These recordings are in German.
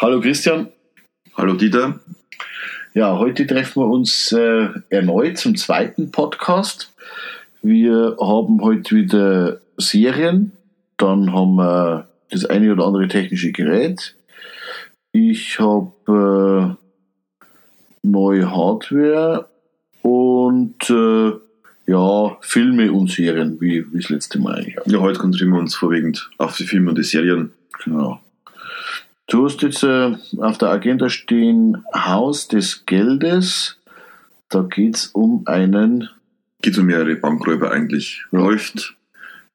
Hallo Christian. Hallo Dieter. Ja, heute treffen wir uns äh, erneut zum zweiten Podcast. Wir haben heute wieder Serien, dann haben wir das eine oder andere technische Gerät. Ich habe äh, neue Hardware und äh, ja, Filme und Serien, wie, wie das letzte Mal eigentlich. Ja, heute konzentrieren wir uns vorwiegend auf die Filme und die Serien. Genau. Du hast jetzt äh, auf der Agenda stehen Haus des Geldes. Da geht es um einen. Geht um mehrere Bankräuber eigentlich. Läuft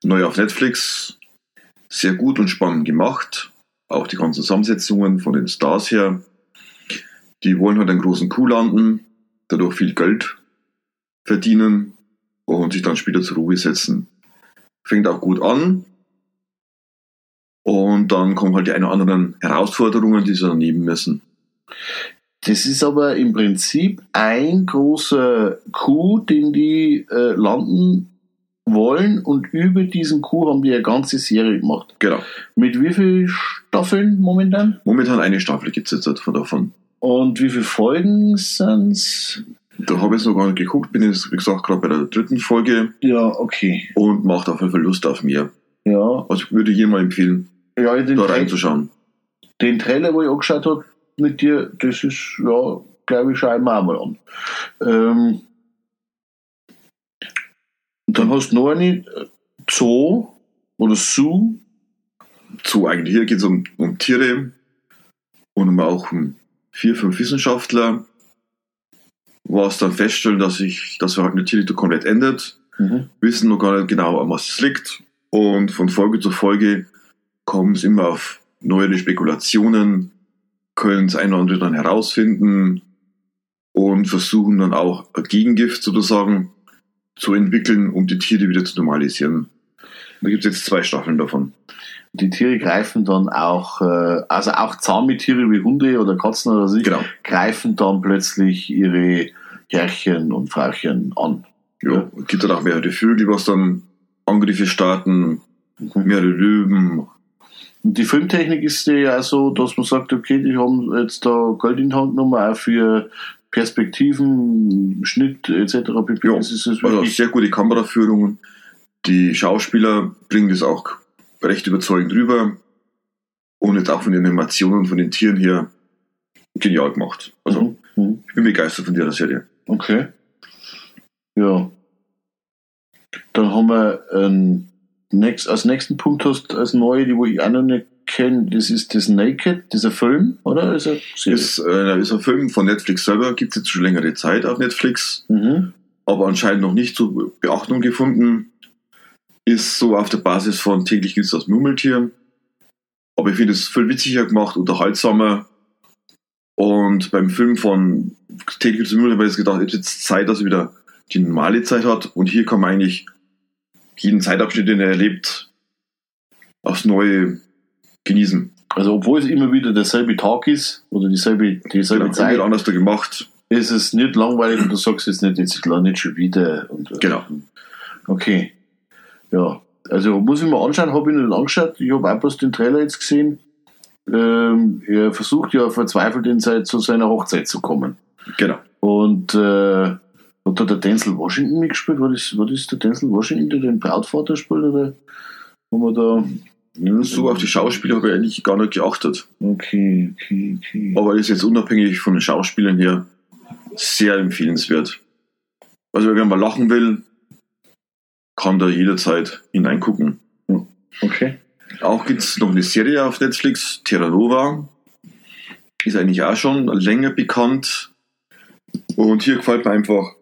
neu auf Netflix. Sehr gut und spannend gemacht. Auch die ganzen Zusammensetzungen von den Stars her. Die wollen halt einen großen Coup landen, dadurch viel Geld verdienen und sich dann später zur Ruhe setzen. Fängt auch gut an. Und dann kommen halt die ein oder anderen Herausforderungen, die sie dann nehmen müssen. Das ist aber im Prinzip ein großer Coup, den die äh, landen wollen und über diesen Coup haben die eine ganze Serie gemacht. Genau. Mit wie vielen Staffeln momentan? Momentan eine Staffel gibt es jetzt von davon. Und wie viele Folgen sind's? Da habe ich jetzt noch gar nicht geguckt, bin jetzt, wie gesagt, gerade bei der dritten Folge Ja, okay. und macht auf jeden Fall Lust auf mehr. Ja, Also ich würde jedem mal empfehlen, ja den, da reinzuschauen. den Trailer, wo ich angeschaut habe mit dir, das ist, ja, glaube ich, schaue ich mir auch mal an. Ähm, dann hast du noch eine äh, Zoo oder Zoo. So, eigentlich hier geht es um, um Tiere und um auch um vier, fünf Wissenschaftler, was dann feststellen, dass sich das Verhalten der Tiere komplett ändert, Mhm. wissen noch gar nicht genau, an was es liegt und von Folge zu Folge kommen es immer auf neuere Spekulationen, können das eine oder andere dann herausfinden und versuchen dann auch ein Gegengift sozusagen zu entwickeln, um die Tiere wieder zu normalisieren. Da gibt es jetzt zwei Staffeln davon. Die Tiere greifen dann auch, äh, also auch zahme Tiere wie Hunde oder Katzen oder so, Genau. greifen dann plötzlich ihre Herrchen und Frauchen an. Ja, es gibt dann auch mehrere Vögel, was dann Angriffe starten, mehrere Löwen. Die Filmtechnik ist ja so, dass man sagt, okay, die haben jetzt da Geld in die Hand genommen, auch für Perspektiven, Schnitt etc. pp. Ja, ist Also sehr gute Kameraführungen. Die Schauspieler bringen das auch recht überzeugend rüber. Und jetzt auch von den Animationen von den Tieren her genial gemacht. Also Mhm. Mhm. ich bin begeistert von der Serie. Okay. Ja. Dann haben wir ähm, nächst, als nächsten Punkt hast als neue, die wo ich auch noch nicht kenne, das ist das Naked, dieser Film, oder? Ist? Ist, äh, ist ein Film von Netflix selber, gibt es jetzt schon längere Zeit auf Netflix, mhm. aber anscheinend noch nicht so Beachtung gefunden. Ist so auf der Basis von täglich gibt es das Murmeltier. Aber ich finde es viel witziger gemacht, unterhaltsamer. Und beim Film von täglich gibt es Murmeltier habe ich jetzt gedacht, jetzt ist Zeit, dass er wieder die normale Zeit hat. Und hier kann man eigentlich jeden Zeitabschnitt, den er erlebt, aufs Neue genießen. Also obwohl es immer wieder derselbe Tag ist oder dieselbe, dieselbe Genau, Zeit, anders gemacht. ist es nicht langweilig und du sagst jetzt nicht, jetzt nicht schon wieder. Und, äh, Genau. Okay. Ja. Also muss ich mir anschauen, habe ich nicht angeschaut. Ich habe auch bloß den Trailer jetzt gesehen. Ähm, er versucht ja verzweifelt in sein, zu seiner Hochzeit zu kommen. Genau. Und äh, hat da der Denzel Washington mitgespielt? War das, war das der Denzel Washington, der den Brautvater spielt? Oder haben wir da. Ja, So auf die Schauspieler habe ich eigentlich gar nicht geachtet. Okay, okay, okay. Aber ist jetzt unabhängig von den Schauspielern her sehr empfehlenswert. Also wenn man lachen will, kann da jederzeit hineingucken. Okay. Auch gibt es noch eine Serie auf Netflix, Terra Nova. Ist eigentlich auch schon länger bekannt. Und hier gefällt mir einfach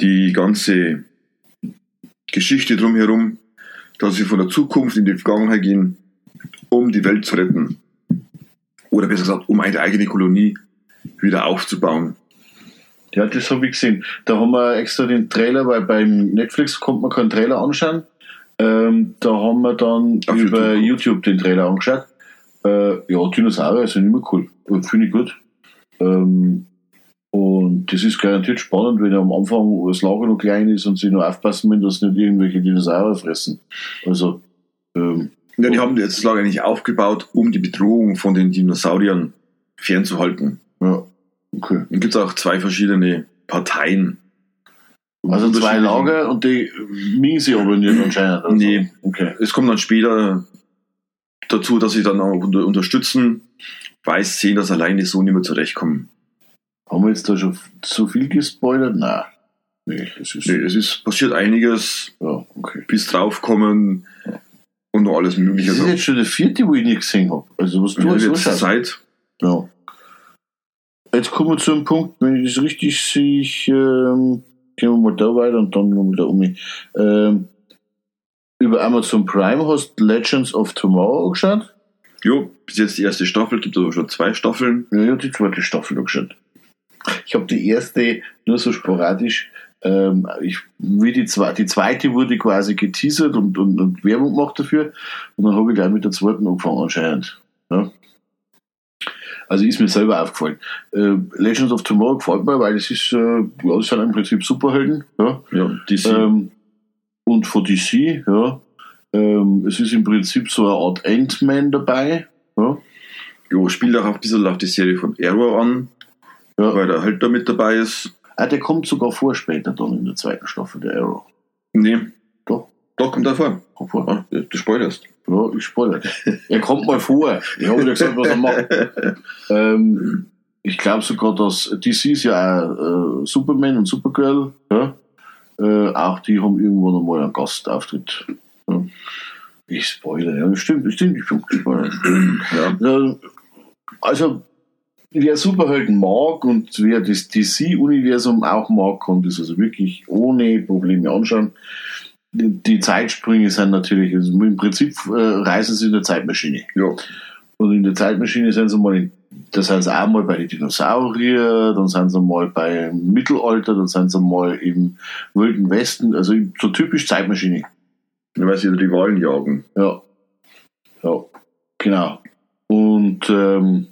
die ganze Geschichte drumherum, dass sie von der Zukunft in die Vergangenheit gehen, um die Welt zu retten. Oder besser gesagt, um eine eigene Kolonie wieder aufzubauen. Ja, das habe ich gesehen. Da haben wir extra den Trailer, weil beim Netflix konnte man keinen Trailer anschauen. Ähm, da haben wir dann Auf über YouTube. YouTube. den Trailer angeschaut. Äh, ja, Dinosaurier sind immer cool. Äh, Finde ich gut. Ähm, und das ist garantiert spannend, wenn am Anfang das Lager noch klein ist und sie nur aufpassen müssen, dass nicht irgendwelche Dinosaurier fressen. Also, ähm, Ja, die haben jetzt Lager eigentlich aufgebaut, um die Bedrohung von den Dinosauriern fernzuhalten. Ja, okay. Dann gibt es auch zwei verschiedene Parteien. Also zwei Lager und die mögen sie aber nicht anscheinend. Also. Nee. Okay. Es kommt dann später dazu, dass sie dann auch unter unterstützen, weil sie sehen, dass alleine so nicht mehr zurechtkommen. Haben wir jetzt da schon so viel gespoilert? Nein. Nee, es ist. Nee, es ist passiert einiges, Ja, okay. bis draufkommen und noch alles Das Mögliche. ist jetzt schon der vierte, wo ich nicht gesehen habe. Also, was du ja, jetzt anschaust. Zeit. Ja. Jetzt kommen wir zu einem Punkt, wenn ich das richtig sehe, ich, ähm, gehen wir mal da weiter und dann noch wieder um. Ähm, über Amazon Prime hast du Legends of Tomorrow angeschaut? Jo, bis jetzt die erste Staffel, gibt aber schon zwei Staffeln. Ja, habe die zweite Staffel angeschaut. Ich habe die erste nur so sporadisch. Ähm, ich, wie die, zwei, die zweite wurde quasi geteasert und, und, und Werbung gemacht dafür. Und dann habe ich gleich mit der zweiten angefangen anscheinend. Ja. Also ist mir selber aufgefallen. Äh, Legends of Tomorrow gefällt mir, weil es ist, äh, ja, das sind im Prinzip Superhelden. Ja. Ja, sind Ähm, und von DC, ja. Ähm, es ist im Prinzip so eine Art Ant-Man dabei. Ja. jo, spielt auch ein bisschen auf die Serie von Arrow an, Ja. weil der halt da mit dabei ist. Ah, der kommt sogar vor später dann in der zweiten Staffel, der Arrow. Nee, Doch, doch kommt er vor. kommt vor. Ah, du spoilerst. Ja, ich spoilere. Er kommt mal vor. Ich habe ja gesagt, was er macht. Ähm, ich glaube sogar, dass DC ist ja auch äh, Superman und Supergirl. Ja? Äh, auch die haben irgendwann einmal einen Gastauftritt. Ja? Ich spoilere, ja, stimmt, stimmt, ich bin gespoilert. Ja. Ja, also, wer Superhelden mag und wer das DC-Universum auch mag, kann das also wirklich ohne Probleme anschauen. Die Zeitsprünge sind natürlich, also im Prinzip äh, reisen sie in der Zeitmaschine. ja. Und in der Zeitmaschine sind sie mal, in, da sind sie auch mal bei den Dinosaurier, dann sind sie mal beim Mittelalter, dann sind sie mal im Wilden Westen, also so typisch Zeitmaschine. Weil sie Rivalen jagen. Ja. Ja, genau. Und ähm,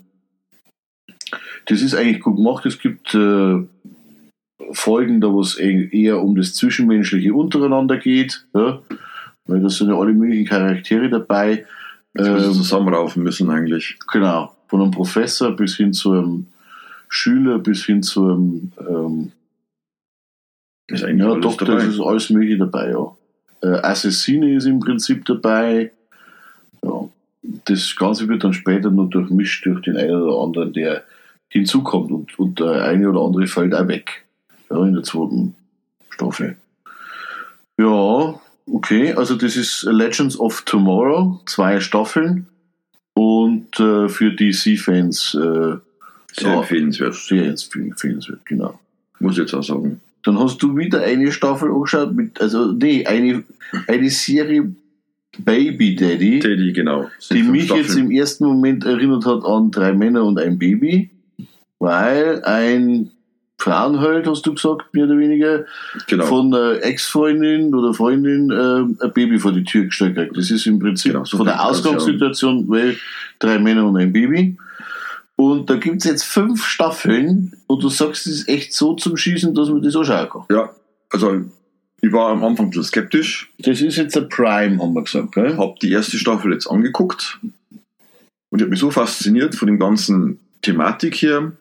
das ist eigentlich gut gemacht. Es gibt äh, Folgen, da wo es e- eher um das Zwischenmenschliche untereinander geht. Ja? Weil da sind ja alle möglichen Charaktere dabei. Ähm, zusammenraufen müssen eigentlich. Genau. Von einem Professor bis hin zu einem Schüler, bis hin zu einem ähm, Ist eigentlich ja, Doktor, dabei. es ist alles mögliche dabei, ja. Äh, Assassine ist im Prinzip dabei. Ja. Das Ganze wird dann später noch durchmischt durch den einen oder anderen, der hinzukommt und, und der eine oder andere fällt auch weg. Ja, in der zweiten Staffel. Ja, okay, also das ist Legends of Tomorrow, zwei Staffeln und äh, für DC-Fans äh, Sehr ja, empfehlenswert. sehr empfehlenswert, genau. Muss ich jetzt auch sagen. Dann hast du wieder eine Staffel angeschaut, mit, also nee, eine, eine Serie Baby Daddy, Teddy, genau. Sind die mich jetzt Staffeln. im ersten Moment erinnert hat an drei Männer und ein Baby, weil ein Frauenheld, hast du gesagt, mehr oder weniger, Genau. von einer Ex-Freundin oder Freundin äh, ein Baby vor die Tür gestellt kriegt. Das ist im Prinzip Genau, so von der Ausgangssituation, weil drei Männer und ein Baby. Und da gibt's jetzt fünf Staffeln und du sagst, es ist echt so zum Schießen, dass man das anschauen kann. ja, also ich war am Anfang ein bisschen skeptisch, Das ist jetzt ein Prime, haben wir gesagt, gell? habe die erste Staffel jetzt angeguckt und die hat mich so fasziniert von dem ganzen Thematik hier.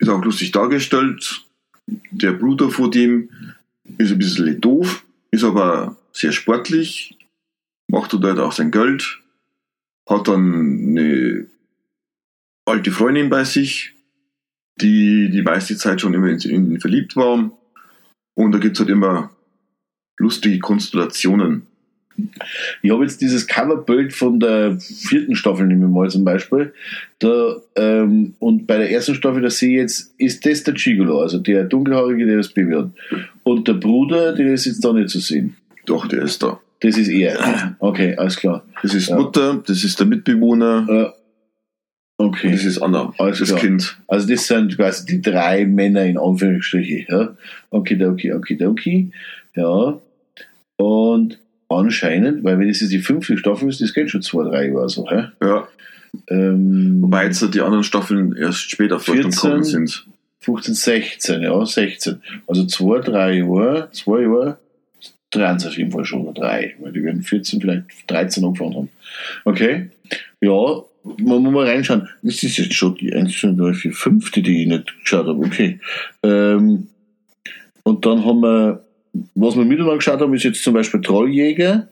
Ist auch lustig dargestellt. Der Bruder von dem ist ein bisschen doof, ist aber sehr sportlich, macht dort auch sein Geld, hat dann eine alte Freundin bei sich, die die meiste Zeit schon immer in ihn verliebt war. Und da gibt es halt immer lustige Konstellationen. Ich habe jetzt dieses Coverbild von der vierten Staffel, nehmen wir mal zum Beispiel. Da, ähm, und bei der ersten Staffel, da sehe ich jetzt, ist das der Gigolo, also der Dunkelhaarige, der das Baby hat. Und der Bruder, der ist jetzt da nicht zu sehen. Doch, der ist da. Das ist er. Okay, alles klar. Das ist Ja. Mutter, das ist der Mitbewohner, Äh, okay. und das ist Anna, Alles das klar. Kind. Also das sind quasi die drei Männer in Anführungsstrichen. Ja? Okay, okay, okay, okay. Ja. Und anscheinend, weil wenn das jetzt die fünfte Staffel ist, das geht schon zwei, drei Jahre so. Hä? Ja, Ähm, wobei jetzt die anderen Staffeln erst später auf Deutschland 14. gekommen sind. 15, 16, ja, 16. Also zwei, drei Jahre, zwei Jahre, drei auf jeden Fall schon, oder drei, weil die werden 14, vielleicht 13 angefangen haben. Okay, ja, man muss mal reinschauen. Das ist jetzt schon die 1, 2, 3, 4, 5, die ich nicht geschaut habe, okay. Ähm, und dann haben wir, was wir miteinander geschaut haben, ist jetzt zum Beispiel Trolljäger.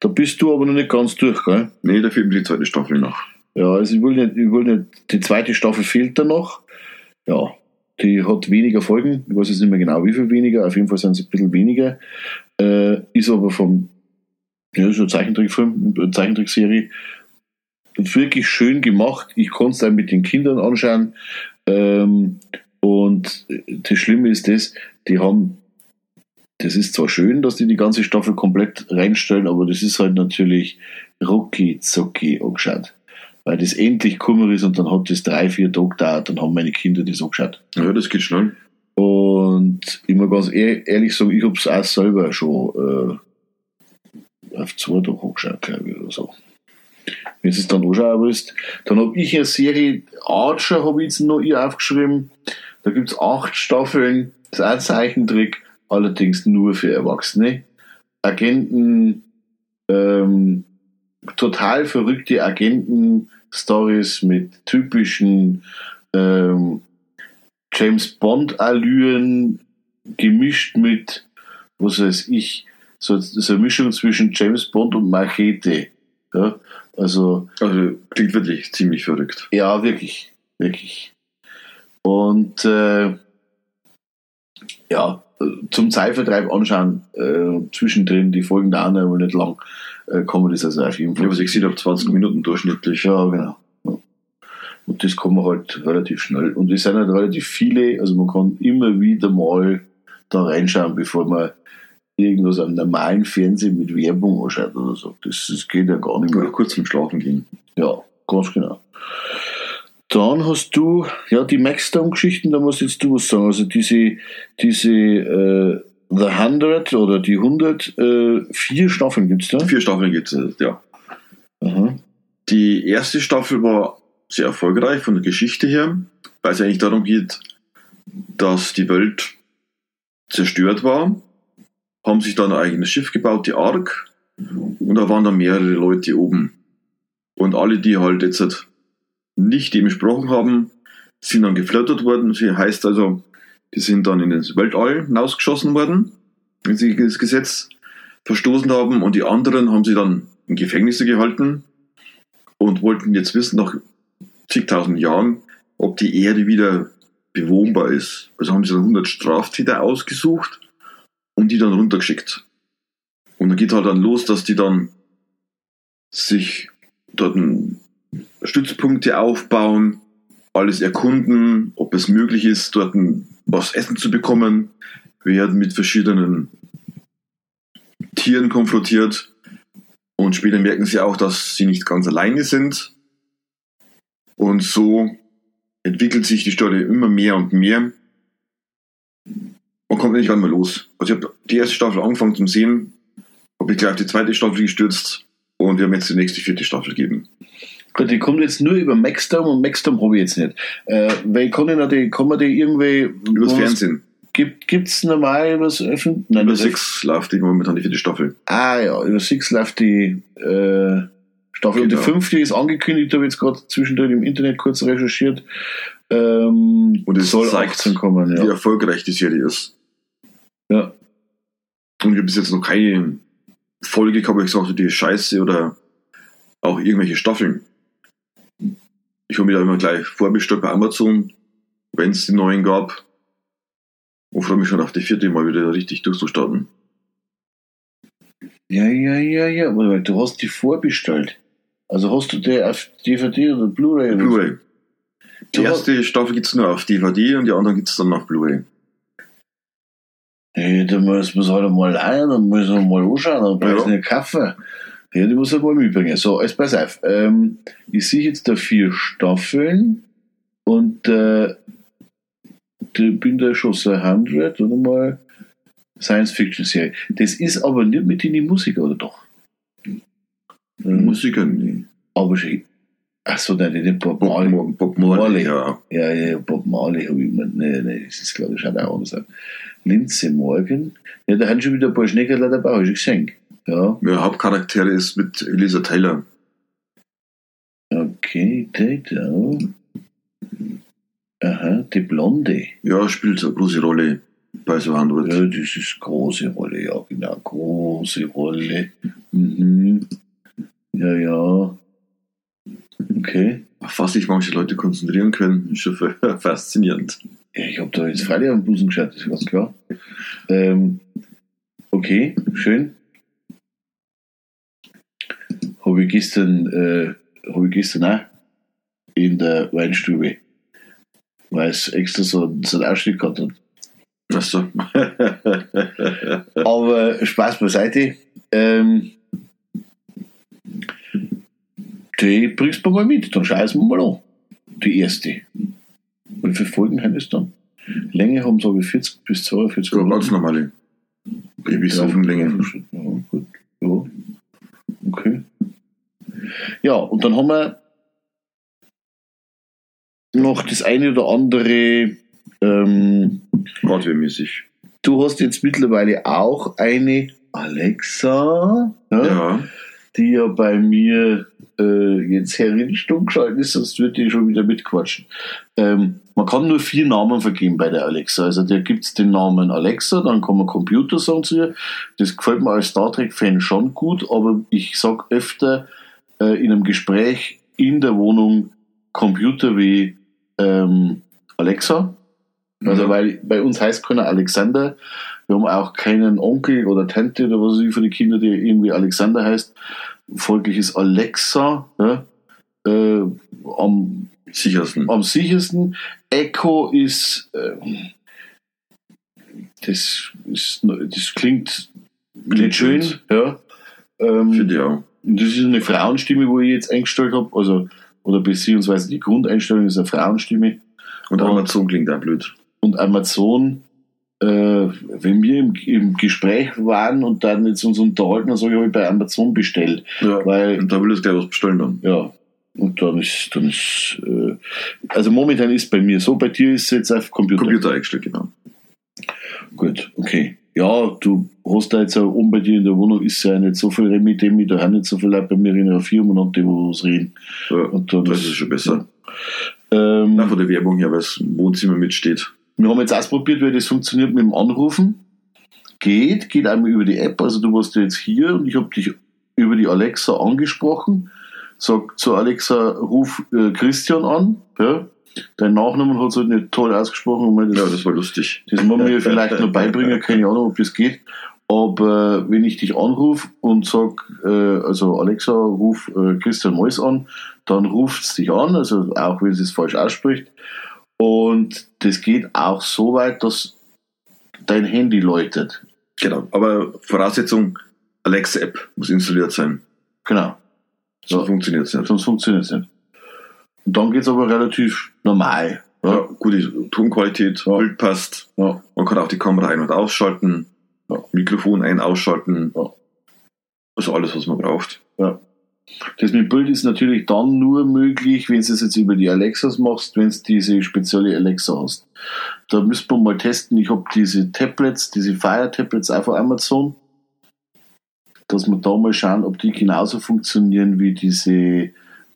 Da bist du aber noch nicht ganz durch, gell? Nee, da fehlt mir die zweite Staffel noch. Ja, also ich will nicht, ich will nicht, die zweite Staffel fehlt da noch. Ja, die hat weniger Folgen. Ich weiß jetzt nicht mehr genau, wie viel weniger. Auf jeden Fall sind es ein bisschen weniger. Äh, ist aber vom, ja, so ein Zeichentrickfilm, eine Zeichentrickserie. Wirklich schön gemacht. Ich konnte es dann mit den Kindern anschauen. Ähm, und das Schlimme ist das, die haben, das ist zwar schön, dass die die ganze Staffel komplett reinstellen, aber das ist halt natürlich rucki zucki angeschaut weil das endlich Kummer ist und dann hat das drei, vier Tage gedauert, dann haben meine Kinder das angeschaut. Ja, das geht schnell. Und ich muss ganz ehrlich sagen, ich habe es auch selber schon äh, auf zwei Tage angeschaut, glaube ich, oder so. Wenn du es dann anschauen willst. Dann habe ich eine Serie Archer, habe ich jetzt noch aufgeschrieben. Da gibt es acht Staffeln, das ist auch ein Zeichentrick, allerdings nur für Erwachsene. Agenten, ähm, total verrückte Agenten, Stories mit typischen ähm, James Bond-Allüren gemischt mit, was weiß ich, so, so eine Mischung zwischen James Bond und Machete. Ja, also, also klingt wirklich ziemlich verrückt. Ja, wirklich, wirklich. Und äh, ja, zum Zeitvertreib anschauen, äh, zwischendrin, die Folgen dauern aber nicht lang, äh, kann man das also auf jeden Fall. Ja, was ich gesehen habe, 20 Minuten durchschnittlich. Ja, genau. Und das kann man halt relativ schnell. Und es sind halt relativ viele, also man kann immer wieder mal da reinschauen, bevor man irgendwas am normalen Fernsehen mit Werbung anschaut oder so. Das, das geht ja gar nicht mehr. Oder kurz zum Schlafen gehen. Ja, ganz genau. Dann hast du, ja, die Maxdown-Geschichten, da musst jetzt du was sagen. Also diese, diese äh, The 100 oder die 100, äh, vier Staffeln gibt es da? Vier Staffeln gibt es, ja. Aha. Die erste Staffel war sehr erfolgreich von der Geschichte her, weil es eigentlich darum geht, dass die Welt zerstört war, haben sich dann ein eigenes Schiff gebaut, die Ark, und da waren dann mehrere Leute oben. Und alle, die halt jetzt nicht dementsprochen haben, sind dann geflattert worden. Das heißt also, die sind dann in das Weltall hinausgeschossen worden, wenn sie das Gesetz verstoßen haben. Und die anderen haben sie dann in Gefängnisse gehalten und wollten jetzt wissen, nach zigtausend Jahren, ob die Erde wieder bewohnbar ist. Also haben sie dann 100 Straftäter ausgesucht und die dann runtergeschickt. Und dann geht halt dann los, dass die dann sich dort Stützpunkte aufbauen, alles erkunden, ob es möglich ist, dort was essen zu bekommen, werden mit verschiedenen Tieren konfrontiert und später merken sie auch, dass sie nicht ganz alleine sind. Und so entwickelt sich die Story immer mehr und mehr und kommt nicht einmal los. Also ich habe die erste Staffel angefangen zu sehen, habe ich gleich auf die zweite Staffel gestürzt und wir haben jetzt die nächste vierte Staffel gegeben. Gut, die kommt jetzt nur über Maxdom und Maxdom habe ich jetzt nicht. Äh, weil kann, ich die, kann man die irgendwie. Übers Fernsehen. Gibt es normal übers Öffnen? Nein, über Six läuft die momentan die vierte Staffel. Ah ja, über Six läuft die äh, Staffel. Genau. Die fünfte ist angekündigt, habe ich jetzt gerade zwischendrin im Internet kurz recherchiert. Ähm, und es soll zeigt, 18 kommen, ja. wie erfolgreich die Serie ist. Ja. Und ich habe bis jetzt noch keine Folge gehabt, wo ich gesagt habe, die ist scheiße oder auch irgendwelche Staffeln. Ich habe mich da immer gleich vorbestellt bei Amazon, wenn es die neuen gab. Und freue mich schon auf die vierte Mal wieder richtig durchzustarten. Ja, ja, ja, ja. Aber du hast die vorbestellt. Also hast du die auf DVD oder Blu-ray? Blu-ray. Die erste Staffel gibt es nur auf DVD und die anderen gibt es dann auf Blu-ray. Hey, da muss man halt mal ein, dann muss man mal anschauen, dann brauchst du ja. einen Kaffee. Ja, die muss er mal mitbringen. So, alles pass auf. Ähm, ich sehe jetzt da vier Staffeln und äh, ich bin da schon so 100 oder mal Science-Fiction-Serie. Das ist aber nicht mit in die Musiker, oder doch? Ähm, Musiker, nee. Aber schon. Achso, nein, nicht Bob Marley. Bob, Bob Marley, ja. Ja, ja, Bob Marley habe ich immer. Nee, nee, das ist, glaube ich, schon auch anders. Linze Morgan. Ja, da haben schon wieder ein paar Schneckerler dabei, habe ich gesehen. Ja, Ja, Hauptcharaktere ist mit Elisa Taylor. okay, Data. Aha, die Blonde. Ja, spielt eine große Rolle bei so Handwort. Ja, das ist große Rolle, ja, genau, große Rolle. Mhm. Ja, ja. Okay. Auf was sich manche Leute konzentrieren können, ist schon faszinierend. Ja, ich habe da jetzt freilich am Busen geschaut, das ist ganz klar. Ähm, okay, schön. Habe ich gestern, äh, habe ich gestern auch in der Weinstube, weil es extra so, so einen Ausschnitt gehabt hat. Achso. Aber Spaß beiseite. Ähm, die bringst du mal mit, dann scheißen wir mal an. Die erste. Wie viele Folgen haben das dann? Länge haben sage ich 40 bis 42 so ganz normale Episodenlänge. Ja, gut. Ja. Okay. Ja, und dann haben wir noch das eine oder andere. Ähm, Hardware-mäßig. du hast jetzt mittlerweile auch eine Alexa, ja, Ja. die ja bei mir äh, jetzt herinstumm geschaltet ist, sonst würde die schon wieder mitquatschen. Ähm, man kann nur vier Namen vergeben bei der Alexa. Also da gibt es den Namen Alexa, dann kann man Computer sagen zu ihr. Das gefällt mir als Star Trek-Fan schon gut, aber ich sag öfter äh, in einem Gespräch in der Wohnung Computer wie ähm, Alexa. Also Mhm. weil bei uns heißt keiner Alexander. Wir haben auch keinen Onkel oder Tante oder was weiß ich für die Kinder, die irgendwie Alexander heißt. Folglich ist Alexa ja, äh, am, Sichersten. am sichersten. Echo ist ähm, das, ist das klingt nicht schön. Ja. Ähm, Finde ich auch. Und das ist eine Frauenstimme, wo ich jetzt eingestellt habe. Also, oder beziehungsweise die Grundeinstellung ist eine Frauenstimme. Und Und- Amazon klingt auch blöd. und Amazon, äh, wenn wir im, im Gespräch waren und dann jetzt uns unterhalten, dann sage ich, habe ich bei Amazon bestellt. Ja. Weil, Und da will ich gleich was bestellen dann. ja, und dann ist, dann ist, äh, also momentan ist bei mir so, bei dir ist es jetzt auf Computer. Computer eingestellt, genau. Gut, okay. Ja, du hast da jetzt auch oben bei dir in der Wohnung ist ja nicht so viel Remi-Demi, da haben nicht so viele Leute bei mir in der Firma und die, wo was reden. Ja. Und dann Das ist schon besser. Ähm, Nach von der Werbung her, weil es im Wohnzimmer mitsteht. Wir haben jetzt ausprobiert, wie das funktioniert mit dem Anrufen. Geht, geht einmal über die App. Also du warst jetzt hier und ich habe dich über die Alexa angesprochen. Sag zu Alexa, ruf äh, Christian an. Ja. Dein Nachnamen hat halt nicht toll ausgesprochen. Meine, Ja, Das, war lustig. das muss man mir vielleicht noch beibringen, keine Ahnung, ob das geht. Aber wenn ich dich anrufe und sag, äh, also Alexa, ruf äh, Christian Mois an, dann ruft es dich an, also auch wenn sie es falsch ausspricht. Und das geht auch so weit, dass dein Handy läutet. Genau. Aber Voraussetzung, Alexa-App muss installiert sein. Genau. So Ja. funktioniert es nicht. Sonst funktioniert es nicht. Und dann geht es aber relativ normal. Ja, Ja. gute Tonqualität, Ja. Bild passt. Ja. Man kann auch die Kamera ein- und ausschalten. Ja. Mikrofon ein- ausschalten. Ja. Also alles, was man braucht. Das mit Bild ist natürlich dann nur möglich, wenn du es jetzt über die Alexas machst, wenn du diese spezielle Alexa hast. Da müsste man mal testen. Ich habe diese Tablets, diese Fire-Tablets auch Amazon, dass wir da mal schauen, ob die genauso funktionieren wie diese,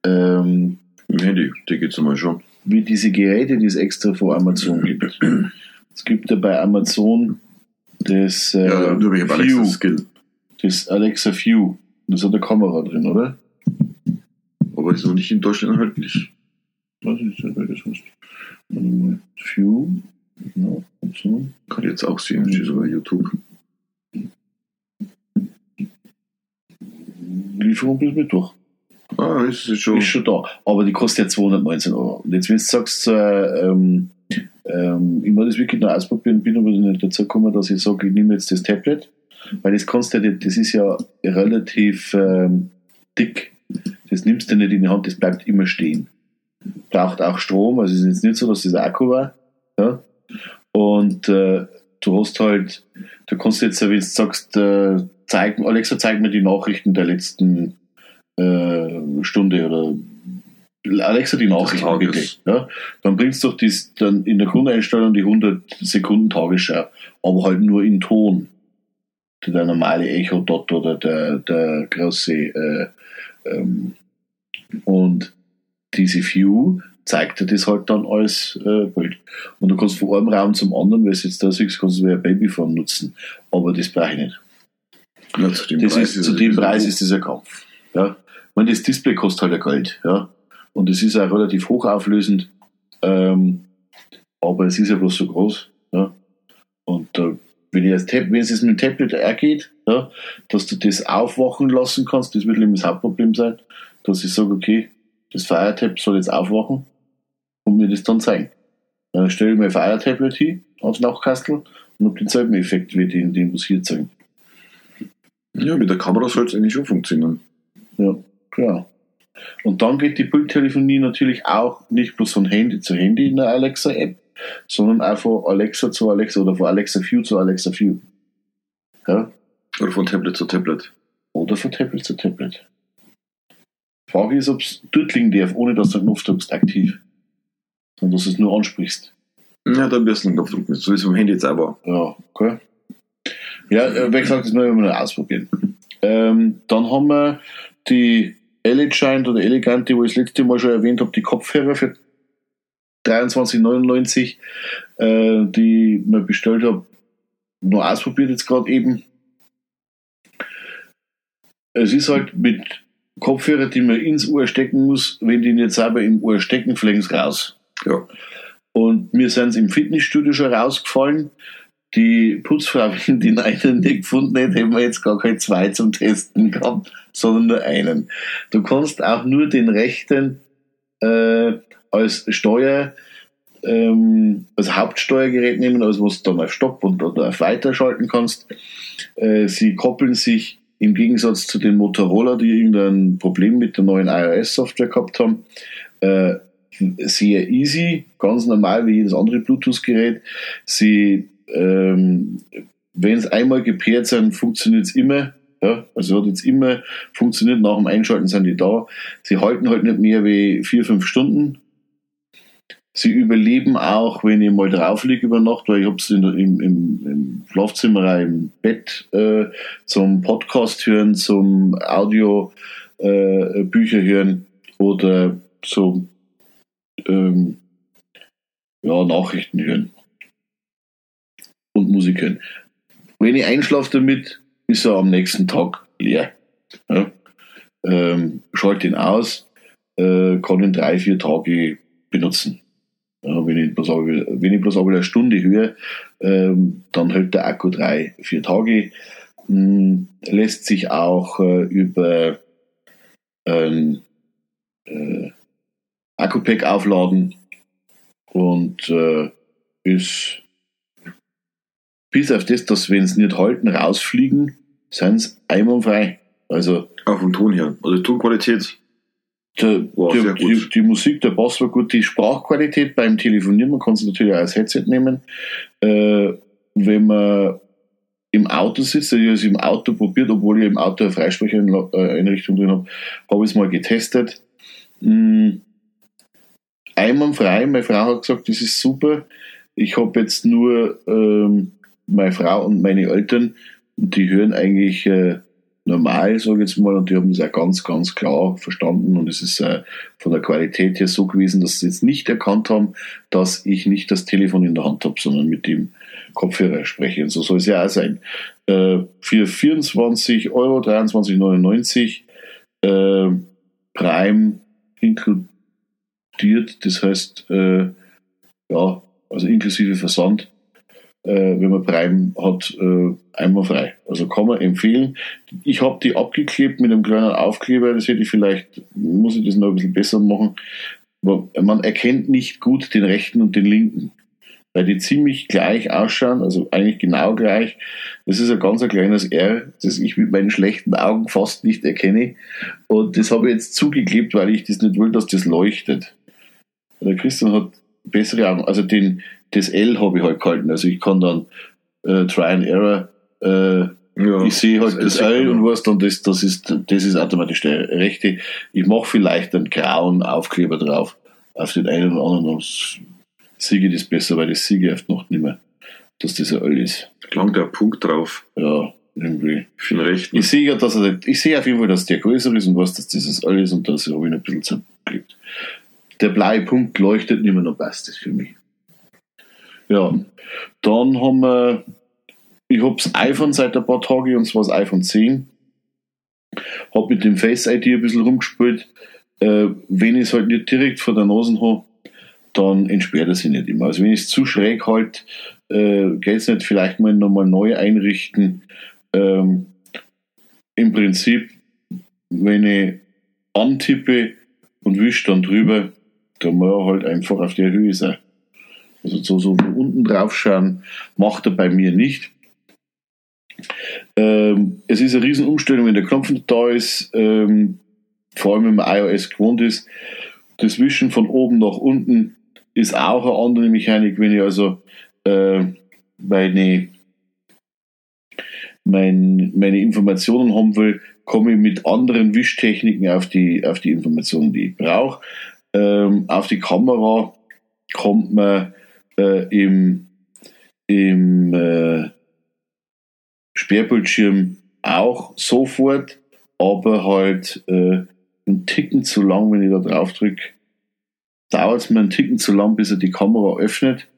ähm, Im Handy, die geht's einmal schon. wie diese Geräte, die es extra von Amazon gibt. Es gibt ja bei Amazon das, äh, ja, nur wegen View, Alexa Skill. das Alexa View. Das hat eine Kamera drin, oder? Aber ist noch nicht in Deutschland erhältlich. Was ist das, das heißt? View. Kann ich jetzt auch sehen, steht sogar YouTube. Lieferung bis Mittwoch. Ah, ist es schon. Ist schon da. Aber die kostet ja 219 Euro. Und jetzt, wenn du sagst, äh, ähm, ähm, ich muss das wirklich noch ausprobieren, bin aber nicht dazu gekommen, dass ich sage, ich nehme jetzt das Tablet. Weil das kannst du ja nicht, das ist ja relativ ähm, dick. Das nimmst du nicht in die Hand, das bleibt immer stehen. Braucht auch Strom, also es ist jetzt nicht so, dass das Akku war. Ja? Und äh, du hast halt, du kannst jetzt, wenn du sagst, äh, zeigen, Alexa, zeig mir die Nachrichten der letzten äh, Stunde oder Alexa, die Nachrichten bitte. Ja, dann bringst du doch dies, dann in der Grundeinstellung die 100 Sekunden Tagesschau, aber halt nur in Ton. Der normale Echo Dot oder der, der große äh, ähm, und diese View zeigt dir das halt dann als äh, Bild. Und du kannst von einem Raum zum anderen, weil du jetzt da siehst, kannst du wie ein Babyphone nutzen. Aber das brauche ich nicht. Ja, zu dem das Preis, ist, zu dem Preis ist das ein Kampf. Ja. Ich meine, das Display kostet halt ein Geld. Ja. Und es ist auch relativ hochauflösend. Ähm, aber es ist ja bloß so groß. Ja. Und äh, wenn, ich als Tab wenn es jetzt mit dem Tablet ergeht, ja, dass du das aufwachen lassen kannst, das wird eben das Hauptproblem sein, dass ich sage, okay, das Fire-Tab soll jetzt aufwachen und mir das dann zeigen. Dann stelle ich mir ein Fire-Tablet hin aufs Nachkastel und habe denselben Effekt wie den, den was hier zeigen. Ja, mit der Kamera soll es eigentlich schon funktionieren. Ja, klar. Und dann geht die Bildtelefonie natürlich auch nicht bloß von Handy zu Handy in der Alexa-App, sondern auch von Alexa zu Alexa oder von Alexa View zu Alexa View. Ja? Oder von Tablet zu Tablet. Oder von Tablet zu Tablet. Frage ist, ob es dort liegen darf, ohne dass du einen Knopf drückst, aktiv. Sondern dass du es nur ansprichst. Ja, da wirst du einen Knopf drücken, so wie es vom Handy jetzt war. Ja, okay. Ja, äh, wie gesagt, das müssen wir mal ausprobieren. Ähm, dann haben wir die Elegant oder Elegante, wo ich das letzte Mal schon erwähnt habe, die Kopfhörer für 23,99, äh, die mir bestellt habe, nur ausprobiert jetzt gerade eben. Es ist halt mit Kopfhörer, die man ins Ohr stecken muss, wenn die nicht selber im Ohr stecken, fliegen sie raus. Ja. Und mir sind sie im Fitnessstudio schon rausgefallen die Putzfrau, wenn die einen nicht gefunden hätte, hätten wir jetzt gar keine zwei zum Testen gehabt, sondern nur einen. Du kannst auch nur den rechten äh, als Steuer, ähm, als Hauptsteuergerät nehmen, also was du dann auf Stopp und oder auf Weiter schalten kannst. Äh, sie koppeln sich im Gegensatz zu den Motorola, die irgendein Problem mit der neuen iOS-Software gehabt haben, äh, sehr easy, ganz normal wie jedes andere Bluetooth-Gerät. Sie ähm, wenn es einmal gepaart sind, funktioniert es immer. Ja, also hat jetzt immer funktioniert, nach dem Einschalten sind die da. Sie halten halt nicht mehr wie vier, fünf Stunden. Sie überleben auch, wenn ich mal drauf liege über Nacht, weil ich habe es im, im, im Schlafzimmer im Bett äh, zum Podcast hören, zum Audio äh, Bücher hören oder so ähm, ja, Nachrichten hören und Musikern. Wenn ich einschlafe damit, ist er am nächsten Tag leer. Ja? Ähm, schalte ihn aus, äh, kann ihn drei, vier Tage benutzen. Ja, wenn, ich bloß, wenn ich bloß eine Stunde höre, ähm, dann hält der Akku drei, vier Tage. Hm, lässt sich auch äh, über ein äh, Akku-Pack aufladen und äh, ist bis auf das, dass wenn sie nicht halten, rausfliegen, sind sie einwandfrei. Also. Auch vom Ton her. Also Tonqualität. Der, wow, der, die, die, Musik, der Bass war gut. Die Sprachqualität beim Telefonieren, man kann es natürlich auch als Headset nehmen. Äh, wenn man im Auto sitzt, ich habe es im Auto probiert, obwohl ich im Auto eine Freisprecheinrichtung drin habe, habe ich es mal getestet. Mhm. Einwandfrei, meine Frau hat gesagt, das ist super. Ich habe jetzt nur ähm, meine Frau und meine Eltern, die hören eigentlich äh, normal, sage ich jetzt mal, und die haben das auch ganz, ganz klar verstanden. Und es ist äh, von der Qualität her so gewesen, dass sie jetzt nicht erkannt haben, dass ich nicht das Telefon in der Hand habe, sondern mit dem Kopfhörer spreche. Und so soll es ja auch sein. Äh, für 24 Euro, 23,99 äh, Prime inkludiert, das heißt, äh, ja, also inklusive Versand, äh, wenn man Prime hat, äh, einmal frei. Also kann man empfehlen. Ich habe die abgeklebt mit einem kleinen Aufkleber, das hätte ich vielleicht, muss ich das noch ein bisschen besser machen. Aber man erkennt nicht gut den rechten und den linken, weil die ziemlich gleich ausschauen, also eigentlich genau gleich. Das ist ein ganz ein kleines R, das ich mit meinen schlechten Augen fast nicht erkenne. Und das habe ich jetzt zugeklebt, weil ich das nicht will, dass das leuchtet. Der Christian hat bessere Augen. Also den, das L habe ich halt gehalten. Also ich kann dann äh, Try and Error äh, Ja, ich sehe halt das ist Öl und was dann, das, das, ist, das ist automatisch der rechte. Ich mache vielleicht einen grauen Aufkleber drauf, auf den einen oder anderen, dann siege das besser, weil das siege oft noch nicht mehr, dass das ein Öl ist. Lang der Punkt drauf. Ja, irgendwie. Für den rechten. Ich sehe ja, dass er, ich sehe auf jeden Fall, dass der größer ist und was, dass dieses Öl ist und das habe ich ein bisschen zerklebt. Der blaue Punkt leuchtet nicht mehr, noch passt das für mich. Ja, dann haben wir, ich habe das iPhone seit ein paar Tagen und zwar das iPhone 10. Habe mit dem Face ID ein bisschen rumgespielt. Äh, wenn ich es halt nicht direkt vor der Nase habe, dann entsperrt er sich nicht immer. Also wenn ich es zu schräg halte, äh, geht es nicht vielleicht mal nochmal neu einrichten. Ähm, Im Prinzip, wenn ich antippe und wische dann drüber, dann muss er halt einfach auf der Höhe sein. Also so, so unten drauf schauen, macht er bei mir nicht. Ähm, es ist eine riesen Umstellung, wenn der Knopf da ist, ähm, vor allem wenn man iOS gewohnt ist. Das Wischen von oben nach unten ist auch eine andere Mechanik, wenn ich also äh, meine, mein, meine Informationen haben will, komme ich mit anderen Wischtechniken auf die, auf die Informationen, die ich brauche. Ähm, auf die Kamera kommt man äh, im, im äh, Sperrbildschirm auch sofort, aber halt äh, einen Ticken zu lang, wenn ich da drauf drücke. Dauert es mir einen Ticken zu lang, bis er die Kamera öffnet.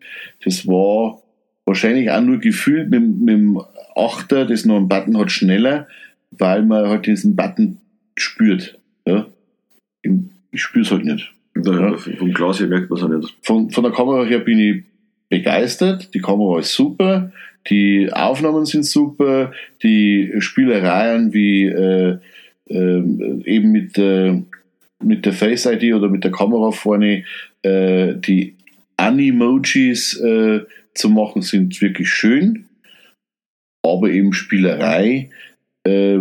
Das war wahrscheinlich auch nur gefühlt mit, mit dem Achter, das noch einen Button hat, schneller, weil man halt diesen Button spürt. Ja? Ich spüre es halt nicht. Ja. Vom Glas her merkt man es auch nicht. Von, von der Kamera her bin ich begeistert. Die Kamera ist super, die Aufnahmen sind super, die Spielereien wie äh, äh, eben mit, äh, mit der Face ID oder mit der Kamera vorne, äh, die Animojis äh, zu machen, sind wirklich schön. Aber eben Spielerei, äh,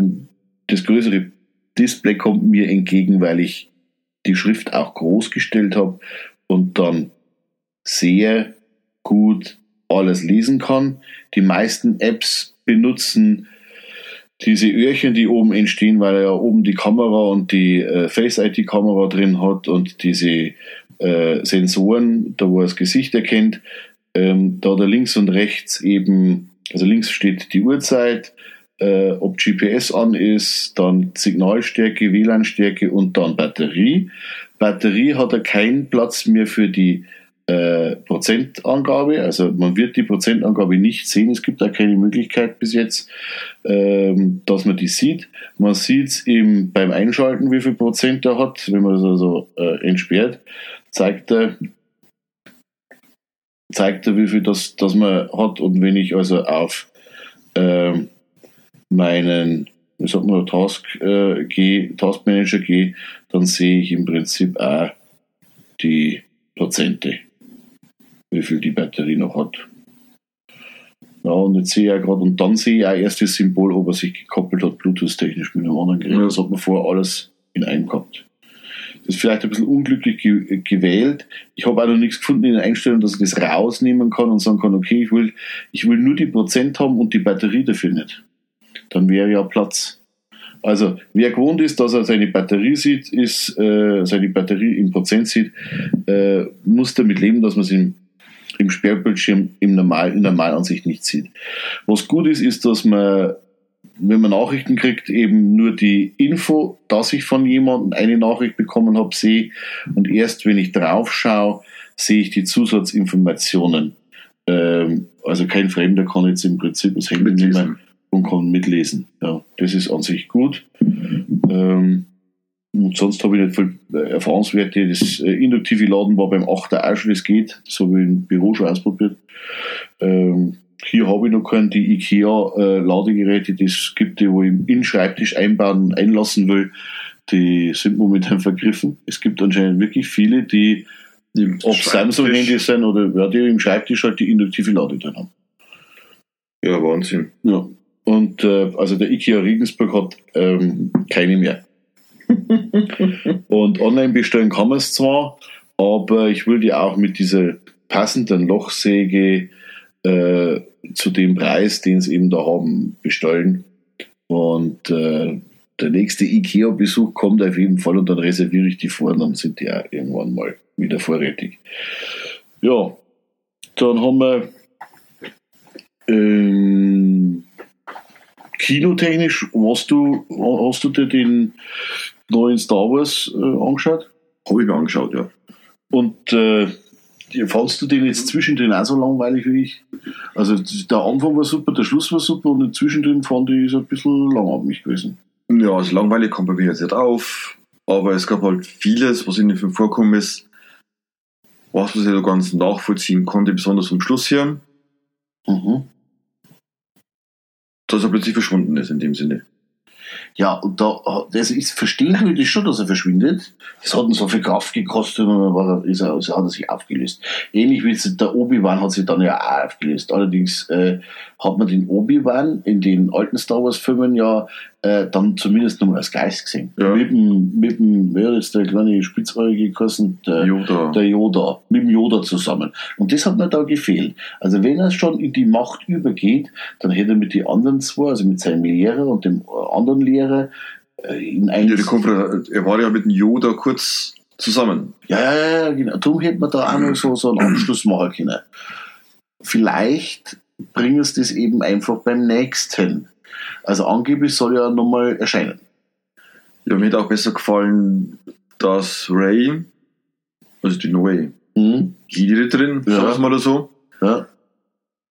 das größere Display kommt mir entgegen, weil ich die Schrift auch groß gestellt habe und dann sehr gut alles lesen kann. Die meisten Apps benutzen diese Öhrchen, die oben entstehen, weil er ja oben die Kamera und die äh, Face-ID-Kamera drin hat und diese äh, Sensoren, da wo er das Gesicht erkennt, ähm, da da links und rechts eben, also links steht die Uhrzeit, äh, ob GPS an ist, dann Signalstärke, WLAN-Stärke und dann Batterie. Batterie hat er keinen Platz mehr für die äh, Prozentangabe, also man wird die Prozentangabe nicht sehen, es gibt da keine Möglichkeit bis jetzt, ähm, dass man die sieht. Man sieht es beim Einschalten, wie viel Prozent er hat, wenn man das also äh, entsperrt, zeigt er, zeigt er, wie viel das, das man hat und wenn ich also auf ähm, meinen wie sagt man, Task, äh, gehe, Taskmanager gehe, dann sehe ich im Prinzip auch die Prozente wie viel die Batterie noch hat. Ja, und jetzt sehe ich ja gerade, und dann sehe ich auch erst das Symbol, ob er sich gekoppelt hat, Bluetooth-technisch mit einem anderen Gerät. Ja. Das hat man vorher alles in einem gehabt. Das ist vielleicht ein bisschen unglücklich ge gewählt. Ich habe auch noch nichts gefunden in den Einstellungen, dass ich das rausnehmen kann und sagen kann, okay, ich will, ich will nur die Prozent haben und die Batterie dafür nicht. Dann wäre ja Platz. Also, wer gewohnt ist, dass er seine Batterie sieht, ist, äh, seine Batterie im Prozent sieht, äh, muss damit leben, dass man es im, im Sperrbildschirm im Normal, in Normalansicht nicht sieht. Was gut ist, ist, dass man, wenn man Nachrichten kriegt, eben nur die Info, dass ich von jemandem eine Nachricht bekommen habe, sehe. Und erst wenn ich drauf schaue, sehe ich die Zusatzinformationen. Ähm, also kein Fremder kann jetzt im Prinzip das Handy nehmen. Und kann mitlesen. Ja, das ist an sich gut. Ähm, und sonst habe ich nicht viel äh, Erfahrungswerte. Das äh, induktive Laden war beim 8er auch schon, das geht. Das habe ich im Büro schon ausprobiert. Ähm, hier habe ich noch keinen, die IKEA-Ladegeräte, das gibt die, wo ich in den Schreibtisch einbauen und einlassen will, die sind momentan vergriffen. Es gibt anscheinend wirklich viele, die, Im ob. Samsung-Handys sind oder ja, die im Schreibtisch halt die induktive Lade drin haben. Ja, Wahnsinn. Ja. Und äh, also der IKEA Regensburg hat ähm, keine mehr. und online bestellen kann man es zwar, aber ich will die auch mit dieser passenden Lochsäge äh, zu dem Preis, den sie eben da haben, bestellen. Und äh, der nächste IKEA-Besuch kommt auf jeden Fall und dann reserviere ich die vor und dann sind die auch irgendwann mal wieder vorrätig. Ja, dann haben wir ähm, kinotechnisch, hast du, hast du dir den neuen Star Wars äh, angeschaut? Habe ich mir angeschaut, ja. Und äh, fandst du den jetzt zwischendrin auch so langweilig wie ich? Also der Anfang war super, der Schluss war super und zwischendrin fand ich es ein bisschen langatmig gewesen. Ja, also langweilig kommt bei mir jetzt nicht auf, aber es gab halt vieles, was in dem Film vorkommen ist, was man sich da ganz nachvollziehen konnte, besonders am Schluss hier. Mhm. Dass er plötzlich verschwunden ist in dem Sinne. Ja, und da, das ist, verstehen würde ich schon, dass er verschwindet. Das hat ihn so viel Kraft gekostet und dann war ist er, also hat er sich aufgelöst. Ähnlich wie der Obi-Wan hat sich dann ja auch aufgelöst. Allerdings äh, hat man den Obi-Wan in den alten Star Wars-Filmen ja äh, dann zumindest noch mal als Geist gesehen. Ja. Mit dem, mit dem, wer ist der kleine Spitzohrige gekostet? Der, Yoda. der Yoda, mit dem Yoda zusammen. Und das hat mir da gefehlt. Also wenn er schon in die Macht übergeht, dann hätte er mit den anderen zwei, also mit seinem Lehrer und dem äh, anderen Lehrer, äh, in Ja, einem die Konfer- er war ja mit dem Yoda kurz zusammen. ja, ja, ja, ja, genau. Darum hätte man da auch noch so, so einen Anschluss machen können. Vielleicht bringen es das eben einfach beim nächsten. Also angeblich soll ja nochmal erscheinen. Ja, mir hätte auch besser gefallen, dass Ray, also die neue Mhm. Jedi-Ritterin, Ja. sagen wir mal so, Ja.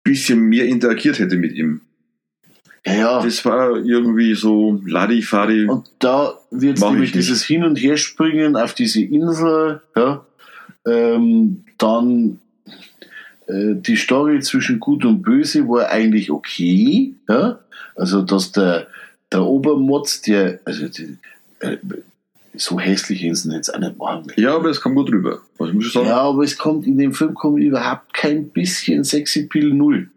bisschen mehr interagiert hätte mit ihm. Ja, ja. Das war irgendwie so Ladifari. Und da wird nämlich dieses Hin- und Herspringen auf diese Insel, ja, ähm, dann äh, die Story zwischen Gut und Böse war eigentlich okay, ja, also dass der, der Obermotz, der, also die, äh, so hässlich ist er jetzt auch nicht machen. Ja, aber es kam gut rüber. Was muss ich sagen? Ja, aber es kommt in dem Film kommt überhaupt kein bisschen Sexy Pill null.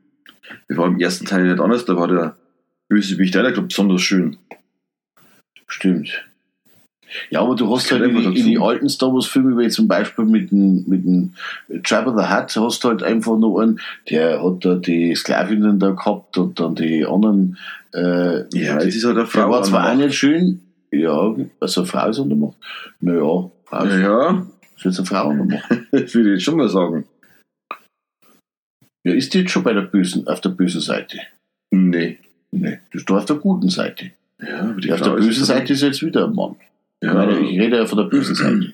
Das war im ersten Teil nicht anders, da war der Bösewicht leider, glaube besonders schön. Stimmt. Ja, aber du hast Das halt in in die alten Star Wars Filme, wie zum Beispiel mit dem, mit dem Jabba the Hutt, hast du halt einfach nur einen, der hat da die Sklavinnen da gehabt und dann die anderen, äh, Ja, die, das ist halt eine der Frau. war zwar auch nicht schön, ja, also eine Frau ist untermacht. Naja, Frau ist, Ja, ja, ist jetzt eine Frau untermacht. das würde ich jetzt schon mal sagen. Ja, ist die jetzt schon bei der bösen, auf der bösen Seite? Nee. Nee, die ist doch auf der guten Seite. Ja, aber die Die auf der bösen Seite ist jetzt wieder ein Mann. Ja, Ich, meine, ich rede ja von der bösen Seite.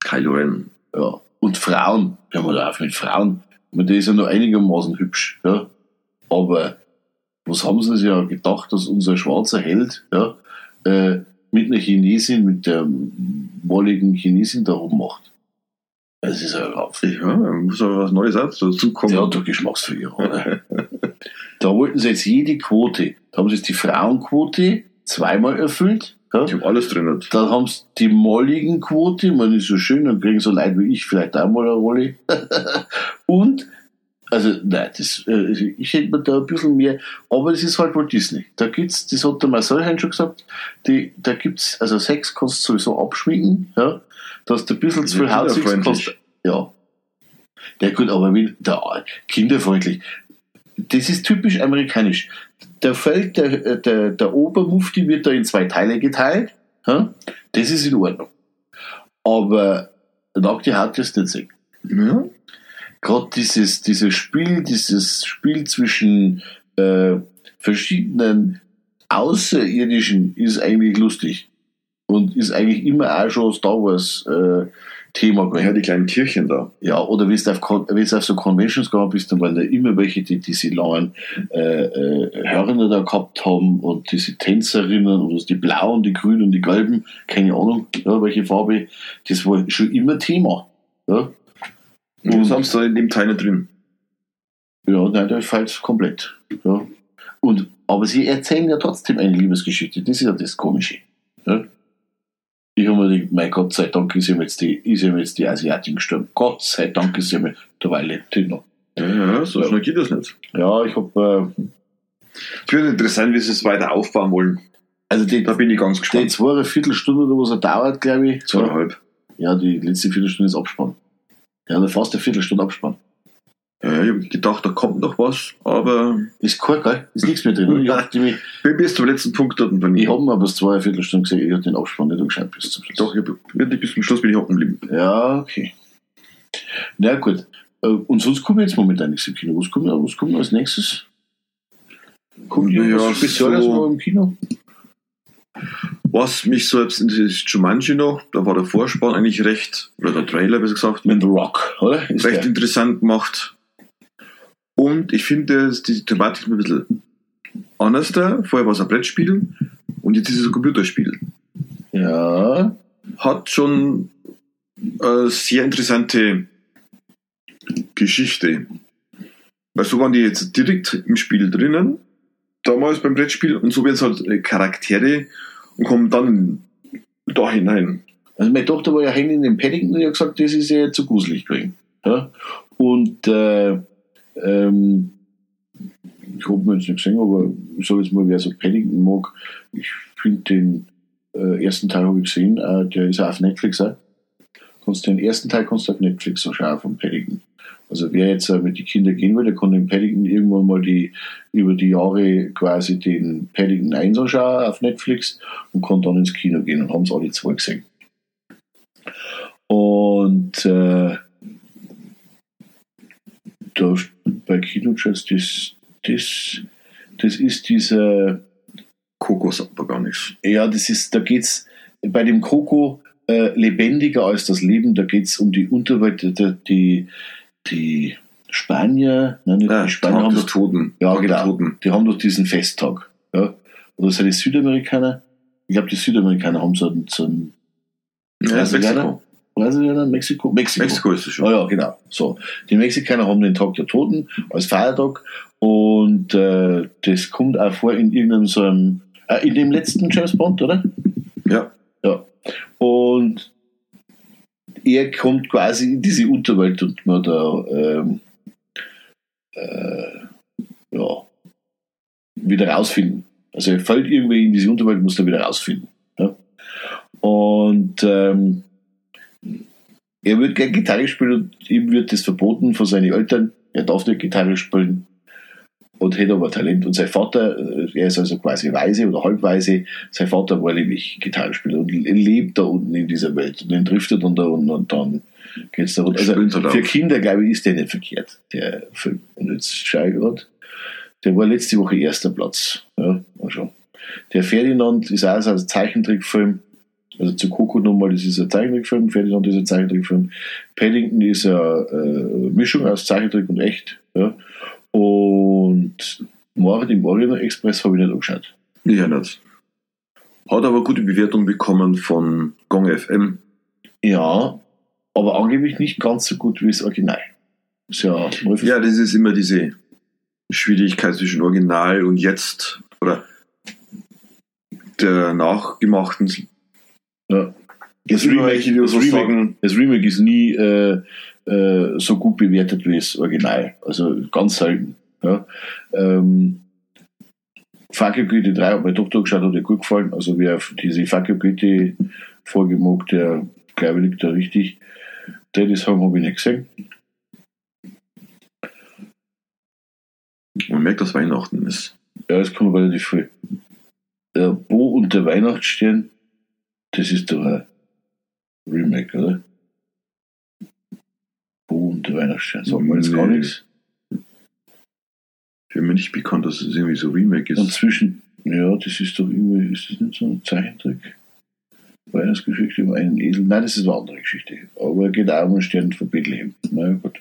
Kylo Ren. Ja. Und Frauen, ja mal auf mit Frauen. Meine, die ist ja nur einigermaßen hübsch, ja. Aber was haben sie sich ja gedacht, dass unser schwarzer Held, ja, äh, mit einer Chinesin, mit der molligen Chinesin da rummacht? Das ist ja rauf. Ja, muss aber was Neues dazu kommen. Hat doch Geschmacksverirrung, oder? da wollten sie jetzt jede Quote, da haben sie jetzt die Frauenquote zweimal erfüllt, ja. Ich habe alles drin. Dann haben sie die molligen Quote, man ist so schön, dann kriegen so Leute wie ich vielleicht auch mal eine Rolle. Und, also, nein, das, äh, ich hätte mir da ein bisschen mehr, aber das ist halt Walt Disney. Da gibt's, das hat der Marcel Hein schon gesagt, die, da gibt's, also Sex kannst du sowieso abschminken, ja, dass du ein bisschen zu viel Haut kannst, ja. Ja gut, aber wenn, der, kinderfreundlich. Das ist typisch amerikanisch. Der Feld, der, der, der Obermufti wird da in zwei Teile geteilt. Das ist in Ordnung. Aber nackte Haut ist nicht sehen. Ja. Gerade dieses, dieses Spiel, dieses Spiel zwischen äh, verschiedenen Außerirdischen ist eigentlich lustig. Und ist eigentlich immer auch schon Star Wars äh, Thema gewesen. ja, die kleinen Tierchen da. Ja, oder wenn du auf, auf so Conventions gegangen bist, dann waren da immer welche, die diese langen äh, äh, Hörner da gehabt haben und diese Tänzerinnen oder die blauen, die grünen und die gelben, keine Ahnung, ja, welche Farbe, das war schon immer Thema. Ja, Und das haben sie da in dem Teil nicht drin. ja nein, der fällt komplett. Ja. Und, aber sie erzählen ja trotzdem eine Liebesgeschichte, das ist ja das Komische. Ja. Ich habe mir gedacht, mein Gott sei Dank ist ihm jetzt die, ist ihm jetzt die Asiatin gestorben. Gott sei Dank ist ihm derweil lebt die noch. Ja, ja, so schnell geht das nicht. Ja, ich habe äh, Es wird interessant, wie sie es weiter aufbauen wollen. Also die, Da bin ich ganz die gespannt. zwei Viertelstunde oder was er dauert, glaube ich. Zweieinhalb. Ja, die letzte Viertelstunde ist Abspann. Ja, fast eine Viertelstunde Abspann. Ja, ich habe gedacht, da kommt noch was, aber Ist kalt, gell? Ist nichts mehr drin. Ich habe mich- bin bis zum letzten Punkt dort und bin ich hab mir aber bis zwei Viertelstunde gesehen, ich habe den Abspann nicht angeschaut bis zum Schluss. Doch, ich hab, wirklich bis zum Schluss bin ich hocken geblieben. Ja, okay. Na gut. Äh, Und sonst kommt jetzt momentan nichts im Kino. Was kommt, was kommt als nächstes? Kommt Ja, irgendwas Spezielles so- im Kino? Was mich jetzt interessiert, ist Jumanji noch. Da war der Vorspann eigentlich recht, oder der Trailer besser gesagt, Mit The Rock, oder? Ist recht der, interessant gemacht. Und ich finde, die Thematik ein bisschen anders da. Vorher war es ein Brettspiel und jetzt ist es ein Computerspiel. ja. Hat schon eine sehr interessante Geschichte. Weil so waren die jetzt direkt im Spiel drinnen, damals beim Brettspiel, und so werden es halt äh, Charaktere und kommen dann da hinein. Also meine Tochter war ja hängen in dem Paddington und hat gesagt, das ist ja zu gruselig gewesen. Ja? Und äh, ähm, ich habe mir jetzt nicht gesehen, aber ich sage jetzt mal, wer so Paddington mag, ich finde den äh, ersten Teil habe ich gesehen, äh, der ist auch auf Netflix. Auch. Kannst den ersten Teil kannst du auf Netflix so schauen von Paddington. Also wer jetzt äh, mit den Kindern gehen will, der kann den Paddington irgendwann mal die, über die Jahre quasi den Paddington 1 anschauen auf Netflix und kann dann ins Kino gehen und haben es alle zwei gesehen. Und äh, da bei Kinocharts, das, das, das ist dieser, Coco sagt man gar nichts. ja, das ist, da geht's bei dem Coco äh, lebendiger als das Leben, da geht's um die Unterwelt, die, die, Spanier, nein, Ja, die Spanier Tag haben des doch, Toten. ja, Tag genau, Toten. die haben doch diesen Festtag, ja, oder sind die Südamerikaner? Ich glaube, die Südamerikaner haben so einen, so einen Ja? Mexiko. Brasilianer, Mexiko, Mexiko. Mexiko ist es schon. Ja, ja, genau. So. Die Mexikaner haben den Tag der Toten als Feiertag und äh, das kommt auch vor in irgendeinem so einem, äh, in dem letzten James Bond, oder? Ja. Ja. Und er kommt quasi in diese Unterwelt und man da ähm, äh, ja, wieder rausfinden. Also er fällt irgendwie in diese Unterwelt, muss da wieder rausfinden. Ja? Und ähm, er wird gerne Gitarre spielen und ihm wird das verboten von seinen Eltern. Er darf nicht Gitarre spielen und hat aber Talent. Und sein Vater, äh, er ist also quasi weise oder halbweise, sein Vater war nämlich Gitarrespieler und lebt da unten in dieser Welt. Und den trifft er dann da unten und dann geht's da runter. Also für. Kinder, glaube ich, ist der nicht verkehrt, der Film. Und jetzt schaue ich gerade, der war letzte Woche erster Platz. Ja, schon. Der Ferdinand ist auch so ein Zeichentrickfilm. Also zu Coco nochmal, das ist ein Zeichentrickfilm, Ferdinand ist ein Zeichentrickfilm. Paddington ist eine äh, Mischung aus Zeichentrick und echt. Ja. Und Mord im Orient Express habe ich nicht angeschaut. Ich auch nicht. Hat aber gute Bewertung bekommen von Gong FM. Ja, aber angeblich nicht ganz so gut wie das Original. Ist ja, Ja, das ist immer diese Schwierigkeit zwischen Original und jetzt oder der nachgemachten. Ja. Das, Remake, das, Remake, das Remake ist nie äh, äh, so gut bewertet wie das Original. Also ganz selten. Ja. Ähm, Fackelgüte 3 hat meine Tochter geschaut, hat ihr gut gefallen. Also wer auf diese Fackelgüte Folge mag, der glaube ich liegt da richtig. Daddy's Home habe ich nicht gesehen. man merkt, dass Weihnachten ist. Ja, es kommt relativ viel. Der Bo und der Weihnachtsstern, das ist doch ein Remake, oder? Bo und der Weihnachtsstern, sagt man jetzt gar nichts. Für mich nicht bekannt, dass es irgendwie so Remake Und ist. zwischen, ja, das ist doch irgendwie, ist das nicht so ein Zeichentrick? Weihnachtsgeschichte über einen Esel. Nein, das ist eine andere Geschichte. Aber geht auch um den Stern von Bethlehem. Na ja, gut.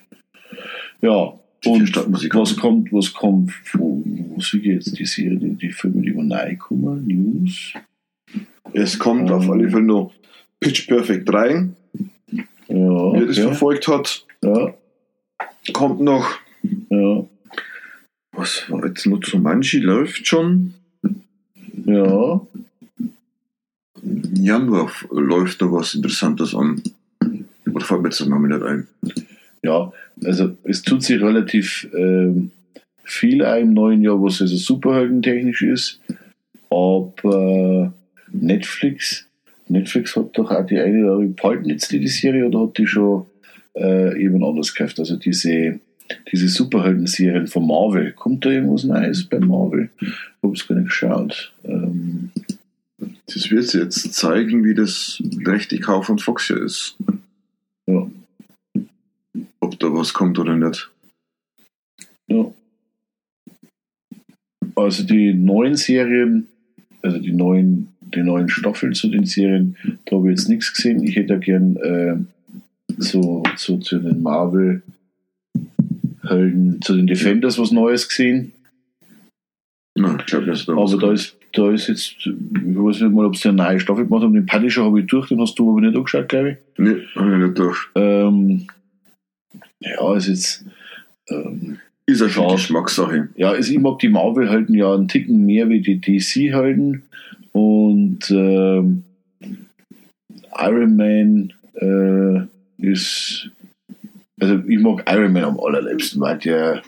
Ja, und was kommt, was kommt, sehe ich jetzt die Serie, die, Filme, die über kommen, News? Es kommt auf Ähm. alle Fälle noch Pitch Perfect 3, Ja, wer das okay. verfolgt hat. ja, Kommt noch, ja, was war jetzt nur zu Manchi, läuft schon. ja. Im Januar läuft da was Interessantes an. Oder fällt mir jetzt der Name nicht ein. Ja, also es tut sich relativ ähm, viel auch im neuen Jahr, was also superheldentechnisch ist. Aber Netflix, Netflix hat doch auch die eine oder andere behalten jetzt die, die Serie oder hat die schon äh, jemand anders gekauft? Also diese diese Superhelden-Serien von Marvel. Kommt da irgendwas Neues bei Marvel? Ich habe es gar nicht geschaut. Ähm, Das wird jetzt zeigen, wie das rechte Kauf von Fox hier ist. ja, Ob da was kommt oder nicht. ja. Also die neuen Serien, also die neuen, die neuen Staffeln zu den Serien, da habe ich jetzt nichts gesehen. Ich hätte gern äh, so, so zu den Marvel Helden, zu den Defenders was Neues gesehen. Na, ich glaube, dass da Aber da ist, da ist jetzt, ich weiß nicht mal, ob sie eine neue Staffel gemacht haben. Den Punisher habe ich durch, den hast du aber nicht angeschaut, glaube ich. Nee, habe ich nicht durch. Ähm, ja, ist jetzt, ähm, Ist eine. Geschmackssache. ja, also ich mag die Marvel-Helden ja einen Ticken mehr wie die DC-Helden. Und ähm, Iron Man äh, ist, also ich mag Iron Man am allerliebsten, weil der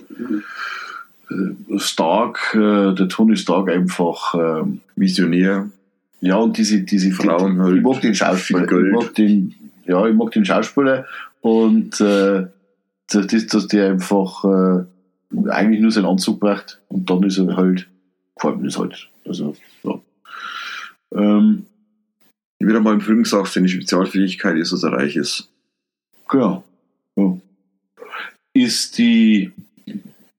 äh, Stark, äh, der Tony Stark einfach, ähm, Visionär. ja, und diese, diese Frauen halt, ich mag den Schauspieler, ich mag den, ja, ich mag den Schauspieler und äh, das, das, dass der einfach äh, eigentlich nur seinen Anzug braucht und dann ist er halt, gefällt mir das halt. Also, ja. Ähm, Wie wieder mal im Film gesagt, seine Spezialfähigkeit ist, dass er reich ist. genau. Ja. Ist die,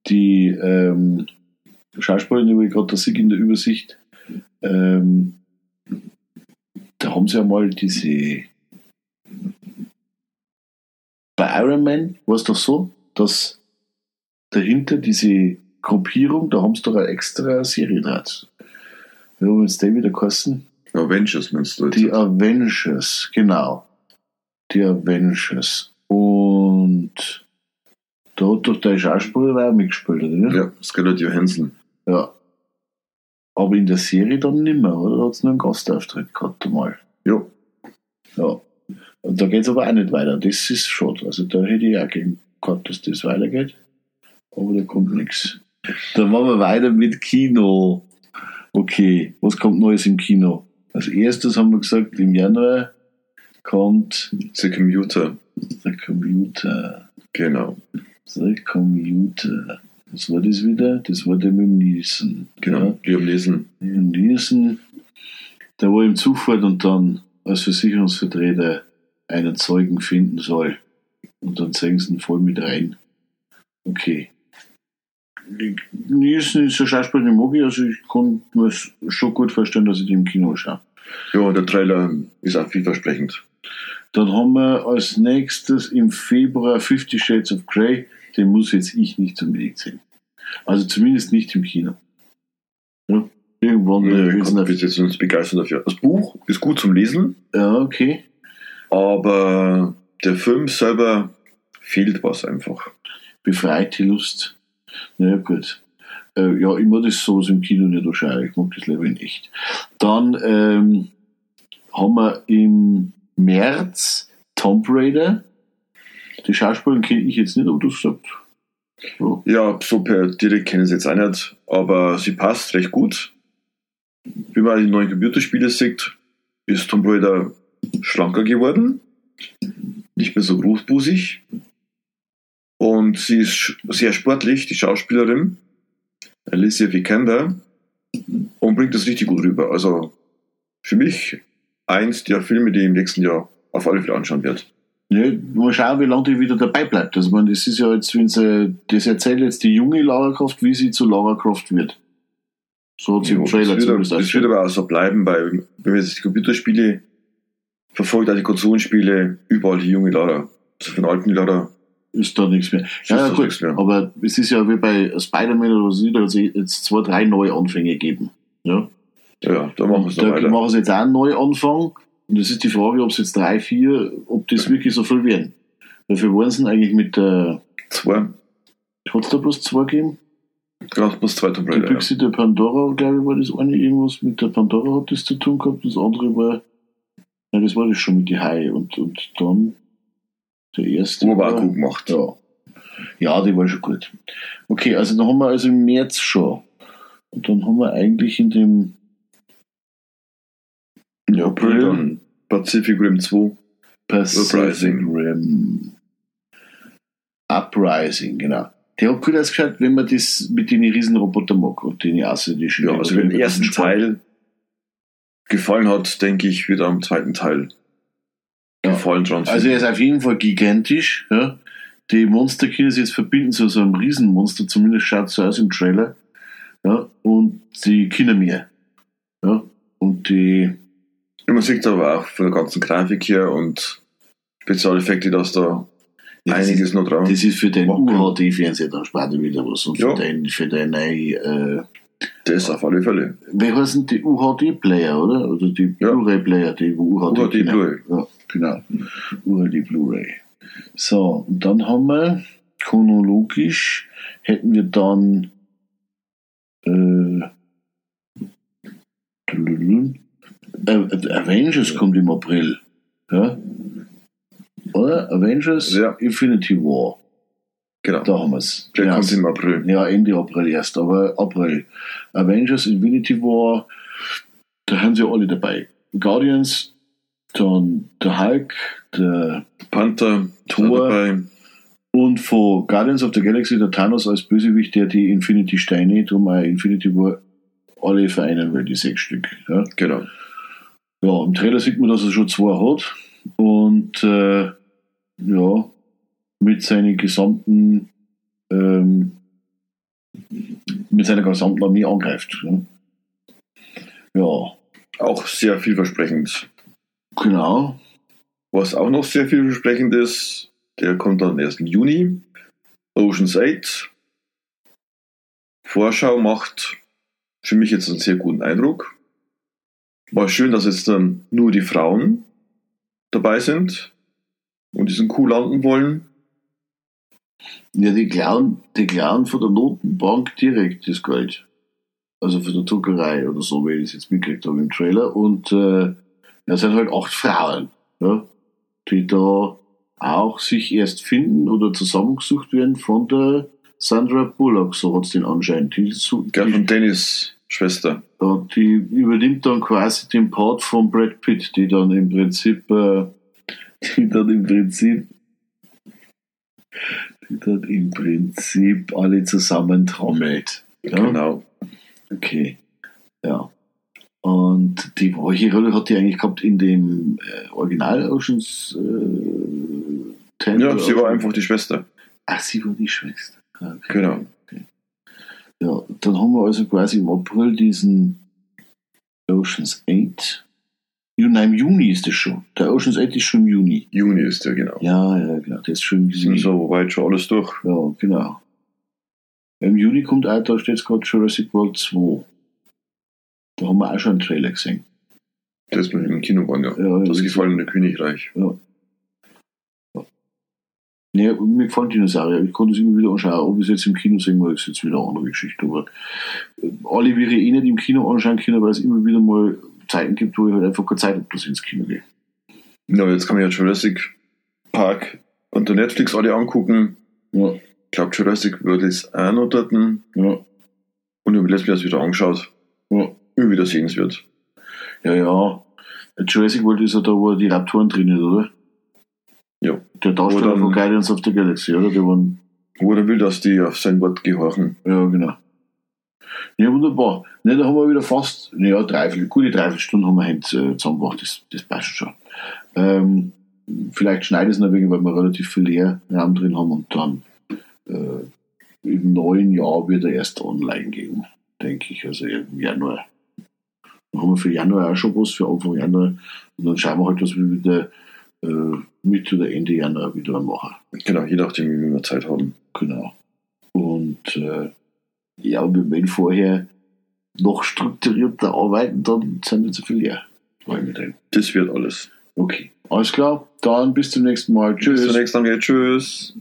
die ähm, Schauspielerin, die ich gerade da sehe in der Übersicht, ähm, da haben sie ja mal diese. Bei Iron Man war es doch so, dass dahinter diese Gruppierung, da haben sie doch eine extra Serie draus. Wir haben jetzt den wieder geheißen. Avengers meinst du jetzt? Die Avengers, genau. Die Avengers. Und da hat doch der Schauspieler auch mitgespielt, oder? ja, Scarlett Johansson. ja. Aber in der Serie dann nicht mehr, oder? Da hat es nur einen Gastauftritt gehabt einmal. Ja, Ja. Und da geht es aber auch nicht weiter. Das ist schade. Also da hätte ich auch gern gehabt, dass das weitergeht. Aber da kommt nichts. Dann machen wir weiter mit Kino. Okay, was kommt Neues im Kino? Als erstes haben wir gesagt, im Januar kommt The Commuter. der Computer. Genau. Der Computer. Was war das wieder? Das war der mit dem Nielsen. Genau. Die haben lesen. Ja, Nielsen, der war im Zug fährt und dann als Versicherungsvertreter einen Zeugen finden soll. Und dann zeigen sie ihn voll mit rein. Okay. Nielsen ist ein Schauspieler, den mag ich, also ich kann mir schon gut vorstellen, dass ich den im Kino schaue. Ja, der Trailer ist auch vielversprechend. Dann haben wir als nächstes im Februar Fifty Shades of Grey. Den muss jetzt ich nicht unbedingt sehen. Also zumindest nicht im Kino. Ja, irgendwann Ja, kann noch- mich jetzt nicht begeistern dafür. Das Buch ist gut zum Lesen, Ja, okay. aber der Film selber fehlt was einfach. Befreit die Lust. Naja, gut. Äh, ja, ich mag das sowas im Kino nicht anschauen. Ich mag das lieber in echt. Dann ähm, haben wir im März Tomb Raider. Die Schauspielerin kenne ich jetzt nicht, aber du gesagt. Ja. Ja, so per direkt kenne ich sie jetzt auch nicht, aber sie passt recht gut. Wie man die neuen Computerspiele sieht, ist Tomb Raider schlanker geworden, nicht mehr so großbusig und sie ist sehr sportlich, die Schauspielerin Alicia Vikander und bringt das richtig gut rüber. Also für mich eins der Filme, die ich im nächsten Jahr auf alle Fälle anschauen werde. Ja, mal schauen, wie lange die wieder dabei bleibt. Also, man, das ist ja jetzt, wenn sie, das erzählt jetzt die junge Lara Croft, wie sie zu Lara Croft wird. So hat sie im Ja, Trailer das, wird, zumindest das wird aber auch so bleiben, weil wenn man jetzt die Computerspiele verfolgt, auch die Konsolenspiele, überall die junge Lara. Also von alten Lara Ist da nichts mehr. ist Ja, ja, gut. Aber es ist ja wie bei Spider-Man oder was, da hat es jetzt zwei, drei neue Anfänge gegeben. Ja. Ja, da machen wir es noch Da machen sie jetzt auch einen Neuanfang. Und das ist die Frage, ob es jetzt drei, vier, ob das wirklich so viel werden. Weil für waren sie eigentlich mit der, Zwei, hat es da bloß zwei gegeben? gerade plus zwei Tomb Die Raider. Ja. Büchse der Pandora, glaube ich, war das eine irgendwas mit der Pandora hat das zu tun gehabt. Das andere war, ja, das war das schon mit die Haie. Und, und dann der erste. Wo war- auch gut gemacht. Ja. Ja, die war schon gut. Okay, also dann haben wir also im März schon. Und dann haben wir eigentlich in dem Im April dann Pacific Rim 2. Pacific Uprising. Rim. Uprising, genau. Der hat gut ausgeschaut, wenn man das mit den Riesenroboter mag und den außerirdischen. Ja, also wenn den ersten Teil gefallen hat, denke ich, wird am zweiten Teil Ja. gefallen dran. Also er ist auf jeden Fall gigantisch. Ja. Die Monster können sich jetzt verbinden zu so einem Riesenmonster, zumindest schaut es so aus im Trailer. Ja. Und die können mehr. Ja. Und die, man sieht aber auch von der ganzen Grafik her und Spezialeffekte, dass da Ja, einiges noch dran. das ist für den. UHD-Fernseher dann später wieder was. Und Ja. für den, für den äh, Das auf alle Fälle. wie heißen die UHD-Player, oder? Oder die Ja. Blu-ray-Player, die UHD, UHD können. Blu-ray. Ja, genau. UHD Blu-ray. So, und dann haben wir chronologisch hätten wir dann äh, äh, Avengers kommt im April. Ja? Oder? Avengers Ja. Infinity War. Genau. Da haben wir es. Der ja, kommt im April. ja, Ende April erst, aber April. Avengers Infinity War, da haben sie alle dabei. Guardians, dann der Hulk, der Panther, Thor. Und von Guardians of the Galaxy der Thanos als Bösewicht, der die Infinity Steine, drum auch Infinity War, alle vereinen will, die sechs Stück. Ja. Genau. ja, im Trailer sieht man, dass er schon zwei hat und äh, ja, mit seinen gesamten ähm, mit seiner gesamten Armee angreift. Ja, ja Auch sehr vielversprechend. Genau. Was auch noch sehr vielversprechend ist, der kommt dann erst im Juni. Ocean's 8. Vorschau macht für mich jetzt einen sehr guten Eindruck. War schön, dass jetzt dann nur die Frauen dabei sind und diesen Kuh landen wollen. Ja, die klauen, die klauen von der Notenbank direkt das Geld. Also von der Druckerei oder so, wie ich es jetzt mitgekriegt habe im Trailer. Und äh, es sind halt acht Frauen, ja, die da auch sich erst finden oder zusammengesucht werden von der Sandra Bullock, so hat es den Anschein. Die, so- die, von Dennis Schwester. ja, die übernimmt dann quasi den Part von Brad Pitt, die dann im Prinzip, äh, die dann im Prinzip, die dann im Prinzip alle zusammen trommelt. Ja? Genau. Okay. Ja. Und die, welche Rolle hat die eigentlich gehabt in dem äh, Original Oceans äh, 10? Ja, sie war einfach die Schwester. Ach, sie war die Schwester. Ah, Okay. Genau. Ja, dann haben wir also quasi im April diesen Oceans 8. Ja, nein, im Juni ist das schon. Der Oceans 8 ist schon im Juni. Juni ist der, genau. Ja, ja, genau. Der ist schon im Juni. so weit schon alles durch. Ja, genau. Im Juni kommt auch, da steht gerade Jurassic World 2. Da haben wir auch schon einen Trailer gesehen. Das ist mit im Kino waren, ja. Ja, Das ja. gefallene Königreich. Nee, mir gefallen Dinosaurier. Ich konnte es immer wieder anschauen. Ob ich es jetzt im Kino sehen will, ist jetzt wieder eine andere Geschichte. Aber äh, alle wäre ich eh nicht im Kino anschauen können, weil es immer wieder mal Zeiten gibt, wo ich halt einfach keine Zeit habe, dass ich ins Kino gehe. Ja, jetzt kann man ja Jurassic Park unter Netflix alle angucken. Ja, Ich glaube, Jurassic World ist auch noch dort. Und ja, ich habe letztes das wieder angeschaut. ja. Wieder sehenswert. Ja, ja. Jurassic World ist ja da, wo die Raptoren drin sind, oder? Ja. Der Darsteller von Guardians of the Galaxy, oder? Die waren Wo er will, dass die auf sein Wort gehorchen. Ja, genau. Ja, wunderbar. Ne, da haben wir wieder fast, ja, dreiviertel, gute Dreiviertelstunden haben wir heute äh, zusammengebracht. Das, das passt schon. Ähm, vielleicht schneide ich es noch wegen, weil wir relativ viel Leerraum drin haben und dann äh, im neuen Jahr wird er erst online gehen, denke ich. Also im Januar. Dann haben wir für Januar auch schon was, für Anfang Januar. Und dann schauen wir halt, dass wir wieder äh, Mitte oder Ende Januar wieder machen. Genau, je nachdem, wie wir Zeit haben. Genau. Und äh, ja, und wenn vorher noch strukturierter arbeiten, dann sind wir zu viel leer. Wir? Das wird alles. Okay. Alles klar, dann bis zum nächsten Mal. Bis Tschüss. zum nächsten Mal. Tschüss.